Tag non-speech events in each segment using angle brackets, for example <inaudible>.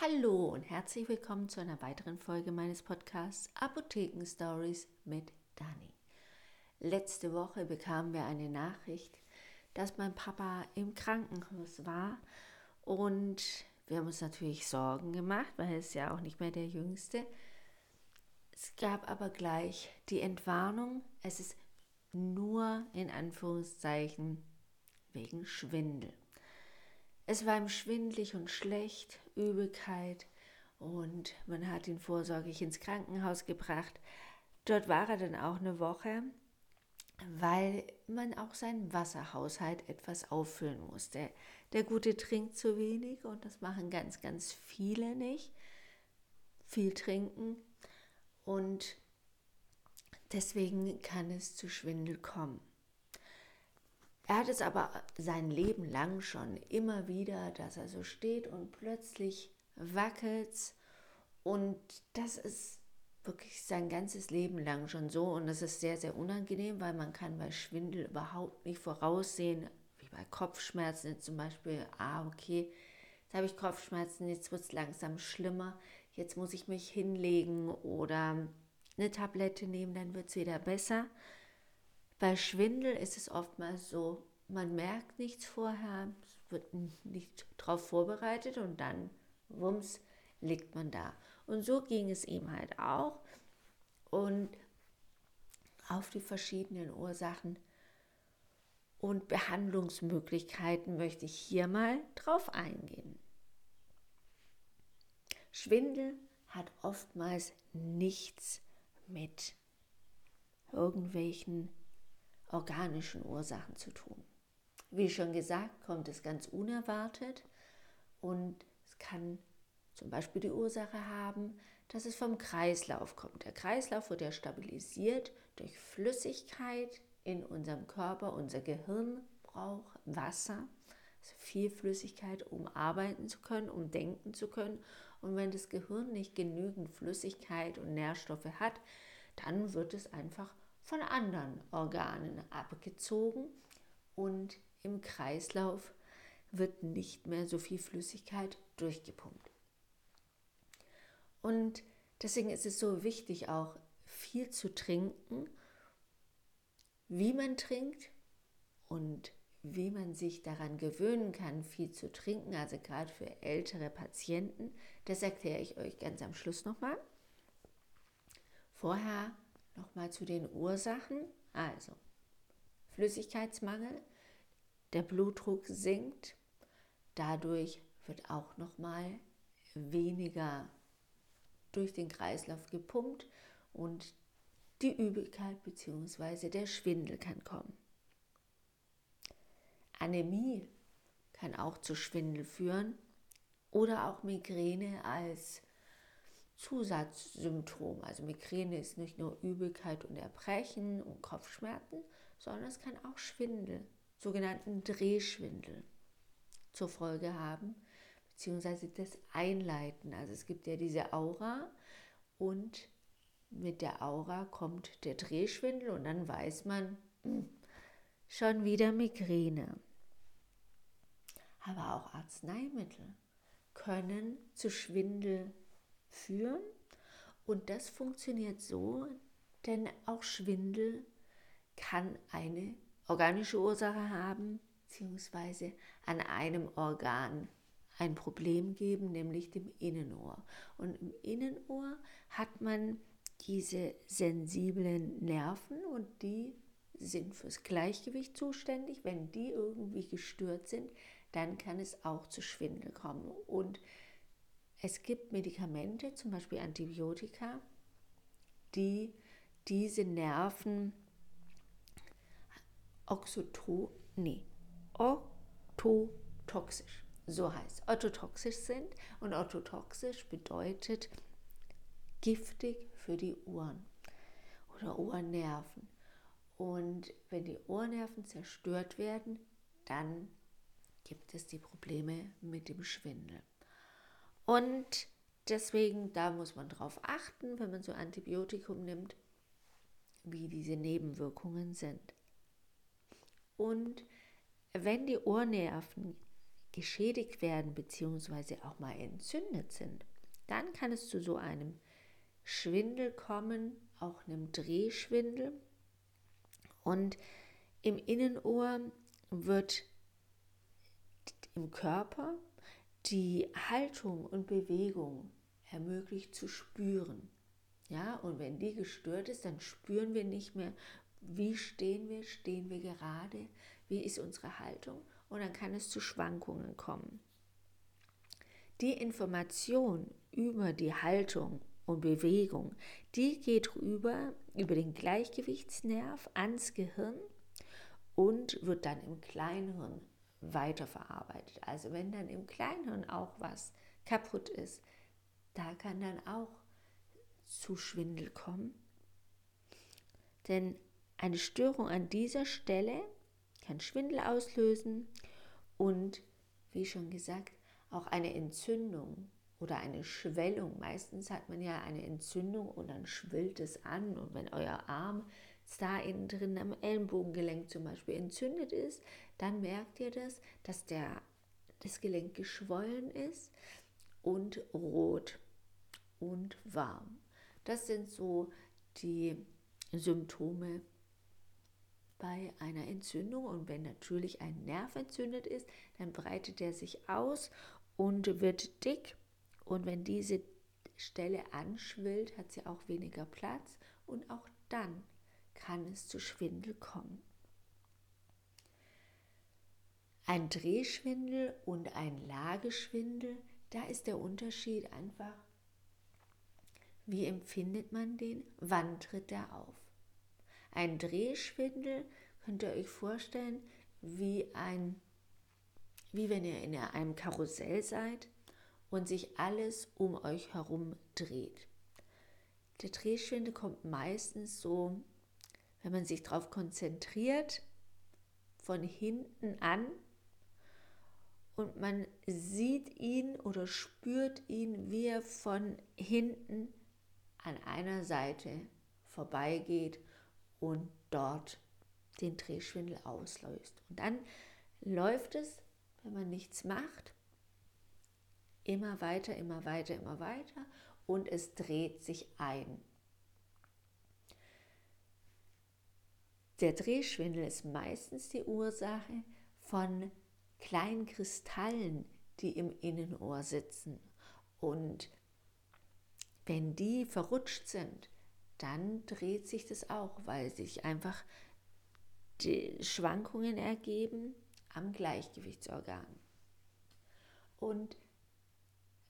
Hallo und herzlich willkommen zu einer weiteren Folge meines Podcasts Apotheken Stories mit Dani. Letzte Woche bekamen wir eine Nachricht, dass mein Papa im Krankenhaus war und wir haben uns natürlich Sorgen gemacht, weil er ist ja auch nicht mehr der Jüngste. Es gab aber gleich die Entwarnung, es ist nur in Anführungszeichen wegen Schwindel. Es war ihm schwindlig und schlecht, Übelkeit und man hat ihn vorsorglich ins Krankenhaus gebracht. Dort war er dann auch eine Woche, weil man auch seinen Wasserhaushalt etwas auffüllen musste. Der Gute trinkt zu wenig und das machen ganz, ganz viele nicht. Viel trinken und deswegen kann es zu Schwindel kommen. Er hat es aber sein Leben lang schon immer wieder, dass er so steht und plötzlich wackelt und das ist wirklich sein ganzes Leben lang schon so und das ist sehr, sehr unangenehm, weil man kann bei Schwindel überhaupt nicht voraussehen, wie bei Kopfschmerzen zum Beispiel, ah okay, jetzt habe ich Kopfschmerzen, jetzt wird es langsam schlimmer, jetzt muss ich mich hinlegen oder eine Tablette nehmen, dann wird es wieder besser. Bei Schwindel ist es oftmals so, man merkt nichts vorher, es wird nicht darauf vorbereitet und dann, wumms, liegt man da. Und so ging es ihm halt auch. Und auf die verschiedenen Ursachen und Behandlungsmöglichkeiten möchte ich hier mal drauf eingehen. Schwindel hat oftmals nichts mit irgendwelchen organischen Ursachen zu tun. Wie schon gesagt, kommt es ganz unerwartet und es kann zum Beispiel die Ursache haben, dass es vom Kreislauf kommt. Der Kreislauf wird ja stabilisiert durch Flüssigkeit in unserem Körper. Unser Gehirn braucht Wasser, also viel Flüssigkeit, um arbeiten zu können, um denken zu können. Und wenn das Gehirn nicht genügend Flüssigkeit und Nährstoffe hat, dann wird es einfach von anderen Organen abgezogen und im Kreislauf wird nicht mehr so viel Flüssigkeit durchgepumpt. Und deswegen ist es so wichtig, auch viel zu trinken, wie man trinkt und wie man sich daran gewöhnen kann, viel zu trinken, also gerade für ältere Patienten. Das erkläre ich euch ganz am Schluss nochmal. Vorher Nochmal zu den Ursachen. Also Flüssigkeitsmangel, der Blutdruck sinkt, dadurch wird auch nochmal weniger durch den Kreislauf gepumpt und die Übelkeit bzw. der Schwindel kann kommen. Anämie kann auch zu Schwindel führen oder auch Migräne als Zusatzsymptom. Also Migräne ist nicht nur Übelkeit und Erbrechen und Kopfschmerzen, sondern es kann auch Schwindel, sogenannten Drehschwindel zur Folge haben, beziehungsweise das Einleiten. Also es gibt ja diese Aura und mit der Aura kommt der Drehschwindel und dann weiß man, hm, schon wieder Migräne. Aber auch Arzneimittel können zu Schwindel führen. Und das funktioniert so, denn auch Schwindel kann eine organische Ursache haben, beziehungsweise an einem Organ ein Problem geben, nämlich dem Innenohr. Und im Innenohr hat man diese sensiblen Nerven und die sind fürs Gleichgewicht zuständig. Wenn die irgendwie gestört sind, dann kann es auch zu Schwindel kommen. Und es gibt Medikamente, zum Beispiel Antibiotika, die diese Nerven oxoto, nee, ototoxisch, so heißt, ototoxisch sind. Und ototoxisch bedeutet giftig für die Ohren oder Ohrnerven. Und wenn die Ohrnerven zerstört werden, dann gibt es die Probleme mit dem Schwindel. Und deswegen, da muss man drauf achten, wenn man so Antibiotikum nimmt, wie diese Nebenwirkungen sind. Und wenn die Ohrnerven geschädigt werden bzw. auch mal entzündet sind, dann kann es zu so einem Schwindel kommen, auch einem Drehschwindel. Und im Innenohr wird im Körper die Haltung und Bewegung ermöglicht zu spüren. Ja, und wenn die gestört ist, dann spüren wir nicht mehr, wie stehen wir, stehen wir gerade, wie ist unsere Haltung und dann kann es zu Schwankungen kommen. Die Information über die Haltung und Bewegung, die geht rüber über den Gleichgewichtsnerv ans Gehirn und wird dann im Kleinhirn weiterverarbeitet. Also wenn dann im Kleinhirn auch was kaputt ist, da kann dann auch zu Schwindel kommen. Denn eine Störung an dieser Stelle kann Schwindel auslösen und, wie schon gesagt, auch eine Entzündung oder eine Schwellung. Meistens hat man ja eine Entzündung und dann schwillt es an. Und wenn euer Arm da innen drin am Ellenbogengelenk zum Beispiel entzündet ist, dann merkt ihr das, dass der, das Gelenk geschwollen ist und rot und warm. Das sind so die Symptome bei einer Entzündung. Und wenn natürlich ein Nerv entzündet ist, dann breitet er sich aus und wird dick. Und wenn diese Stelle anschwillt, hat sie auch weniger Platz und auch dann kann es zu Schwindel kommen. Ein Drehschwindel und ein Lageschwindel, da ist der Unterschied einfach, wie empfindet man den? Wann tritt er auf? Ein Drehschwindel könnt ihr euch vorstellen, wie ein, wie wenn ihr in einem Karussell seid und sich alles um euch herum dreht. Der Drehschwindel kommt meistens so, wenn man sich darauf konzentriert, von hinten an und man sieht ihn oder spürt ihn, wie er von hinten an einer Seite vorbeigeht und dort den Drehschwindel auslöst. Und dann läuft es, wenn man nichts macht, immer weiter, immer weiter, immer weiter und es dreht sich ein. Der Drehschwindel ist meistens die Ursache von kleinen Kristallen, die im Innenohr sitzen. Und wenn die verrutscht sind, dann dreht sich das auch, weil sich einfach die Schwankungen ergeben am Gleichgewichtsorgan. Und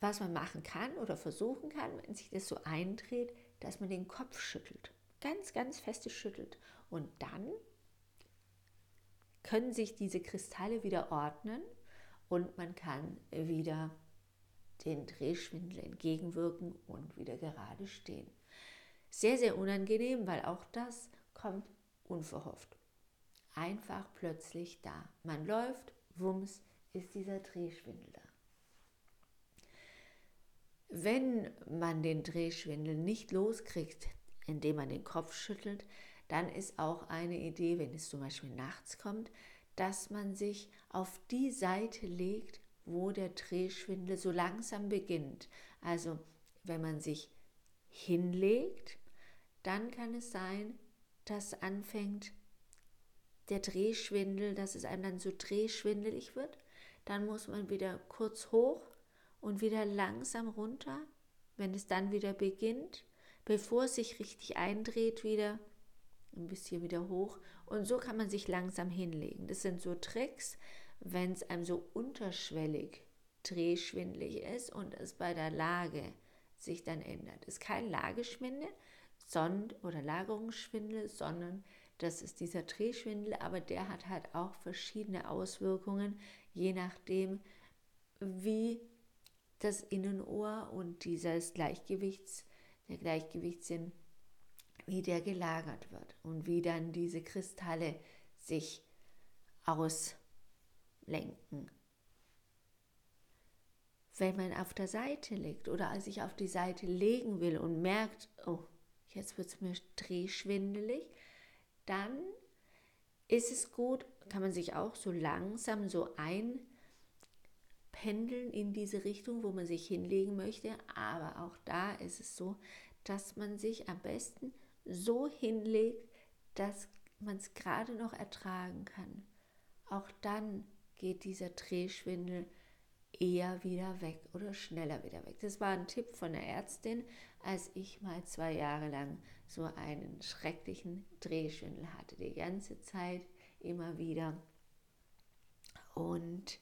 was man machen kann oder versuchen kann, wenn sich das so eindreht, dass man den Kopf schüttelt. Ganz, ganz feste schüttelt. Und dann können sich diese Kristalle wieder ordnen und man kann wieder den Drehschwindel entgegenwirken und wieder gerade stehen. Sehr, sehr unangenehm, weil auch das kommt unverhofft. Einfach plötzlich da. Man läuft, wumms, ist dieser Drehschwindel da. Wenn man den Drehschwindel nicht loskriegt, indem man den Kopf schüttelt, dann ist auch eine Idee, wenn es zum Beispiel nachts kommt, dass man sich auf die Seite legt, wo der Drehschwindel so langsam beginnt. Also wenn man sich hinlegt, dann kann es sein, dass anfängt der Drehschwindel, dass es einem dann so drehschwindelig wird. Dann muss man wieder kurz hoch und wieder langsam runter. Wenn es dann wieder beginnt, bevor es sich richtig eindreht, wieder ein bisschen wieder hoch. Und so kann man sich langsam hinlegen. Das sind so Tricks, wenn es einem so unterschwellig drehschwindlig ist und es bei der Lage sich dann ändert. Es ist kein Lageschwindel oder Lagerungsschwindel, sondern das ist dieser Drehschwindel, aber der hat halt auch verschiedene Auswirkungen, je nachdem, wie das Innenohr und dieses Gleichgewichts, der Gleichgewichtssinn, wie der gelagert wird und wie dann diese Kristalle sich auslenken. Wenn man auf der Seite liegt oder sich auf die Seite legen will und merkt, oh, jetzt wird es mir drehschwindelig, dann ist es gut, kann man sich auch so langsam so ein pendeln in diese Richtung, wo man sich hinlegen möchte. Aber auch da ist es so, dass man sich am besten so hinlegt, dass man es gerade noch ertragen kann. Auch dann geht dieser Drehschwindel eher wieder weg oder schneller wieder weg. Das war ein Tipp von der Ärztin, als ich mal zwei Jahre lang so einen schrecklichen Drehschwindel hatte. Die ganze Zeit immer wieder. Und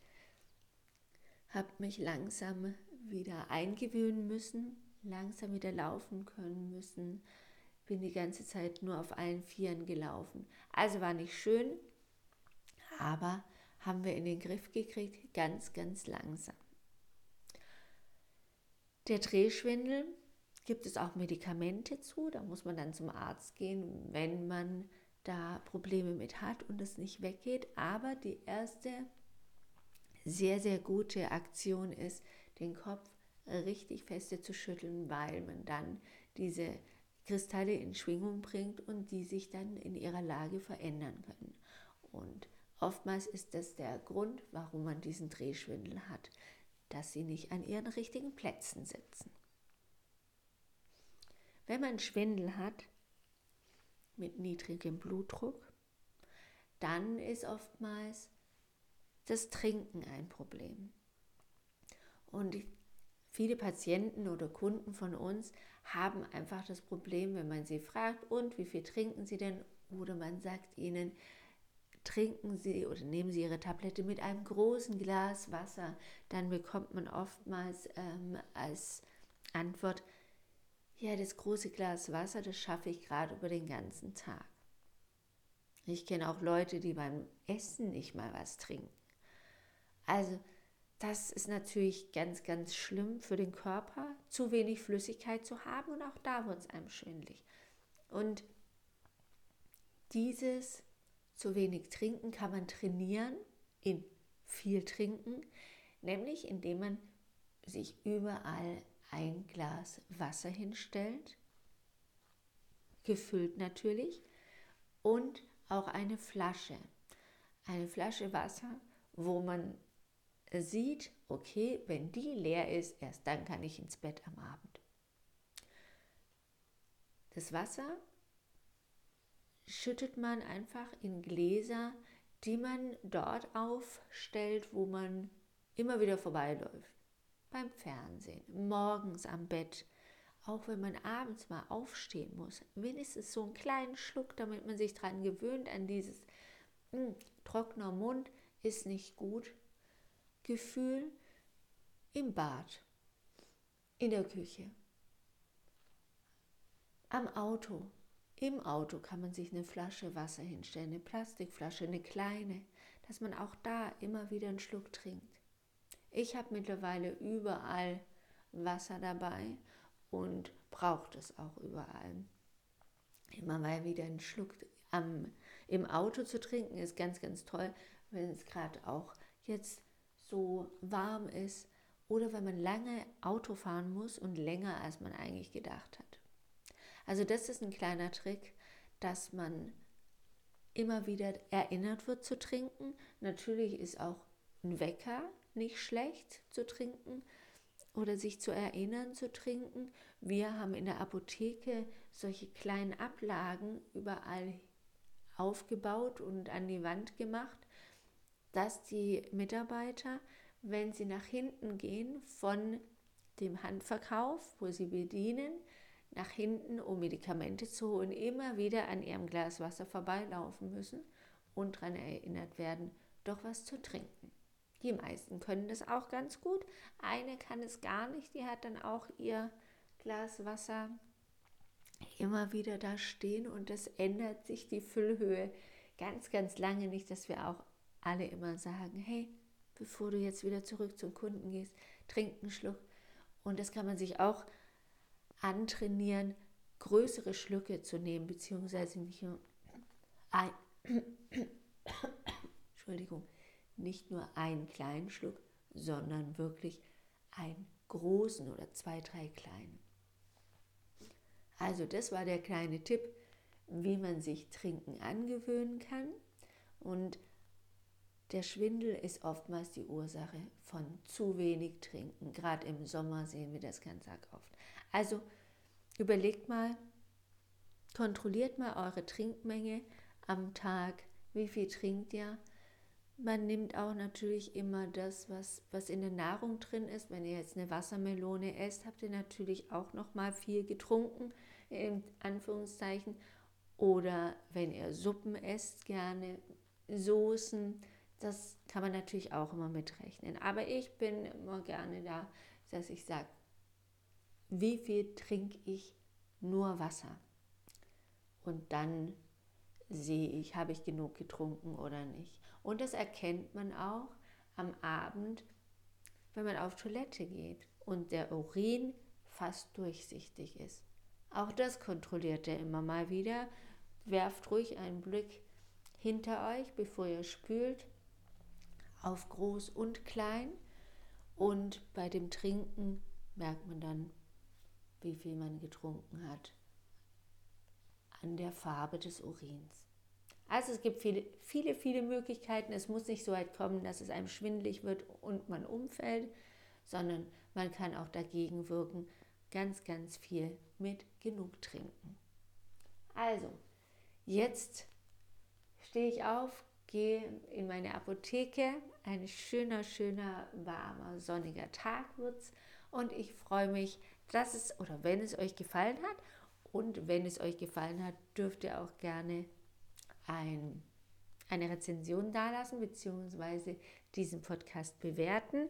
habe mich langsam wieder eingewöhnen müssen, langsam wieder laufen können müssen. Bin die ganze Zeit nur auf allen Vieren gelaufen. Also war nicht schön, aber haben wir in den Griff gekriegt, ganz, ganz langsam. Der Drehschwindel gibt es auch Medikamente zu, da muss man dann zum Arzt gehen, wenn man da Probleme mit hat und es nicht weggeht. Aber die erste sehr, sehr gute Aktion ist, den Kopf richtig feste zu schütteln, weil man dann diese Kristalle in Schwingung bringt und die sich dann in ihrer Lage verändern können. Und oftmals ist das der Grund, warum man diesen Drehschwindel hat, dass sie nicht an ihren richtigen Plätzen sitzen. Wenn man Schwindel hat mit niedrigem Blutdruck, dann ist oftmals das Trinken ein Problem. Und viele Patienten oder Kunden von uns haben einfach das Problem, wenn man sie fragt, und wie viel trinken sie denn? Oder man sagt ihnen, trinken Sie oder nehmen Sie Ihre Tablette mit einem großen Glas Wasser, dann bekommt man oftmals ähm, als Antwort, ja, das große Glas Wasser, das schaffe ich gerade über den ganzen Tag. Ich kenne auch Leute, die beim Essen nicht mal was trinken. Also das ist natürlich ganz, ganz schlimm für den Körper, zu wenig Flüssigkeit zu haben und auch da wird es einem schwindlig. Und dieses zu wenig trinken kann man trainieren in viel trinken, nämlich indem man sich überall ein Glas Wasser hinstellt, gefüllt natürlich, und auch eine Flasche. Eine Flasche Wasser, wo man sieht, okay, wenn die leer ist, erst dann kann ich ins Bett am Abend. Das Wasser schüttet man einfach in Gläser, die man dort aufstellt, wo man immer wieder vorbeiläuft. Beim Fernsehen, morgens am Bett, auch wenn man abends mal aufstehen muss. Wenigstens so einen kleinen Schluck, damit man sich daran gewöhnt, an dieses mh, hm, trockener Mund ist nicht gut. Gefühl im Bad, in der Küche, am Auto. Im Auto kann man sich eine Flasche Wasser hinstellen, eine Plastikflasche, eine kleine, dass man auch da immer wieder einen Schluck trinkt. Ich habe mittlerweile überall Wasser dabei und braucht es auch überall. Immer mal wieder einen Schluck am, im Auto zu trinken ist ganz, ganz toll, wenn es gerade auch jetzt so warm ist oder wenn man lange Auto fahren muss und länger als man eigentlich gedacht hat. Also das ist ein kleiner Trick, dass man immer wieder erinnert wird zu trinken. Natürlich ist auch ein Wecker nicht schlecht zu trinken oder sich zu erinnern zu trinken. Wir haben in der Apotheke solche kleinen Ablagen überall aufgebaut und an die Wand gemacht, dass die Mitarbeiter, wenn sie nach hinten gehen von dem Handverkauf, wo sie bedienen, nach hinten, um Medikamente zu holen, immer wieder an ihrem Glas Wasser vorbeilaufen müssen und daran erinnert werden, doch was zu trinken. Die meisten können das auch ganz gut. Eine kann es gar nicht, die hat dann auch ihr Glas Wasser immer wieder da stehen und es ändert sich die Füllhöhe ganz, ganz lange nicht, dass wir auch alle immer sagen, hey, bevor du jetzt wieder zurück zum Kunden gehst, trink einen Schluck. Und das kann man sich auch antrainieren, größere Schlücke zu nehmen, beziehungsweise nicht nur ein, <coughs> Entschuldigung, nicht nur einen kleinen Schluck, sondern wirklich einen großen oder zwei, drei kleinen. Also das war der kleine Tipp, wie man sich Trinken angewöhnen kann. Und der Schwindel ist oftmals die Ursache von zu wenig Trinken. Gerade im Sommer sehen wir das ganz arg oft. Also überlegt mal, kontrolliert mal eure Trinkmenge am Tag. Wie viel trinkt ihr? Man nimmt auch natürlich immer das, was, was in der Nahrung drin ist. Wenn ihr jetzt eine Wassermelone esst, habt ihr natürlich auch noch mal viel getrunken, in Anführungszeichen. Oder wenn ihr Suppen esst, gerne Soßen, das kann man natürlich auch immer mitrechnen. Aber ich bin immer gerne da, dass ich sage, wie viel trinke ich nur Wasser? Und dann sehe ich, habe ich genug getrunken oder nicht. Und das erkennt man auch am Abend, wenn man auf Toilette geht und der Urin fast durchsichtig ist. Auch das kontrolliert er immer mal wieder. Werft ruhig einen Blick hinter euch, bevor ihr spült, auf groß und klein. Und bei dem Trinken merkt man dann, wie viel man getrunken hat an der Farbe des Urins. Also es gibt viele, viele, viele Möglichkeiten. Es muss nicht so weit kommen, dass es einem schwindlig wird und man umfällt, sondern man kann auch dagegen wirken, ganz, ganz viel mit genug trinken. Also, jetzt stehe ich auf, gehe in meine Apotheke. Ein schöner, schöner, warmer, sonniger Tag wird's. Und ich freue mich, dass es oder wenn es euch gefallen hat. Und wenn es euch gefallen hat, dürft ihr auch gerne ein, eine Rezension dalassen bzw. diesen Podcast bewerten.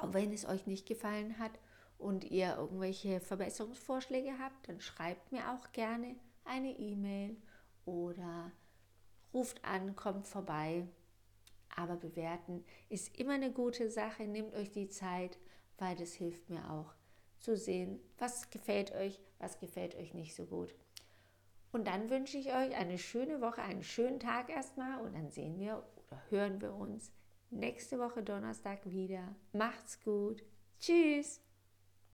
Auch wenn es euch nicht gefallen hat und ihr irgendwelche Verbesserungsvorschläge habt, dann schreibt mir auch gerne eine E-Mail oder ruft an, kommt vorbei. Aber bewerten ist immer eine gute Sache. Nehmt euch die Zeit, weil das hilft mir auch zu sehen, was gefällt euch, was gefällt euch nicht so gut. Und dann wünsche ich euch eine schöne Woche, einen schönen Tag erstmal und dann sehen wir oder hören wir uns nächste Woche Donnerstag wieder. Macht's gut. Tschüss.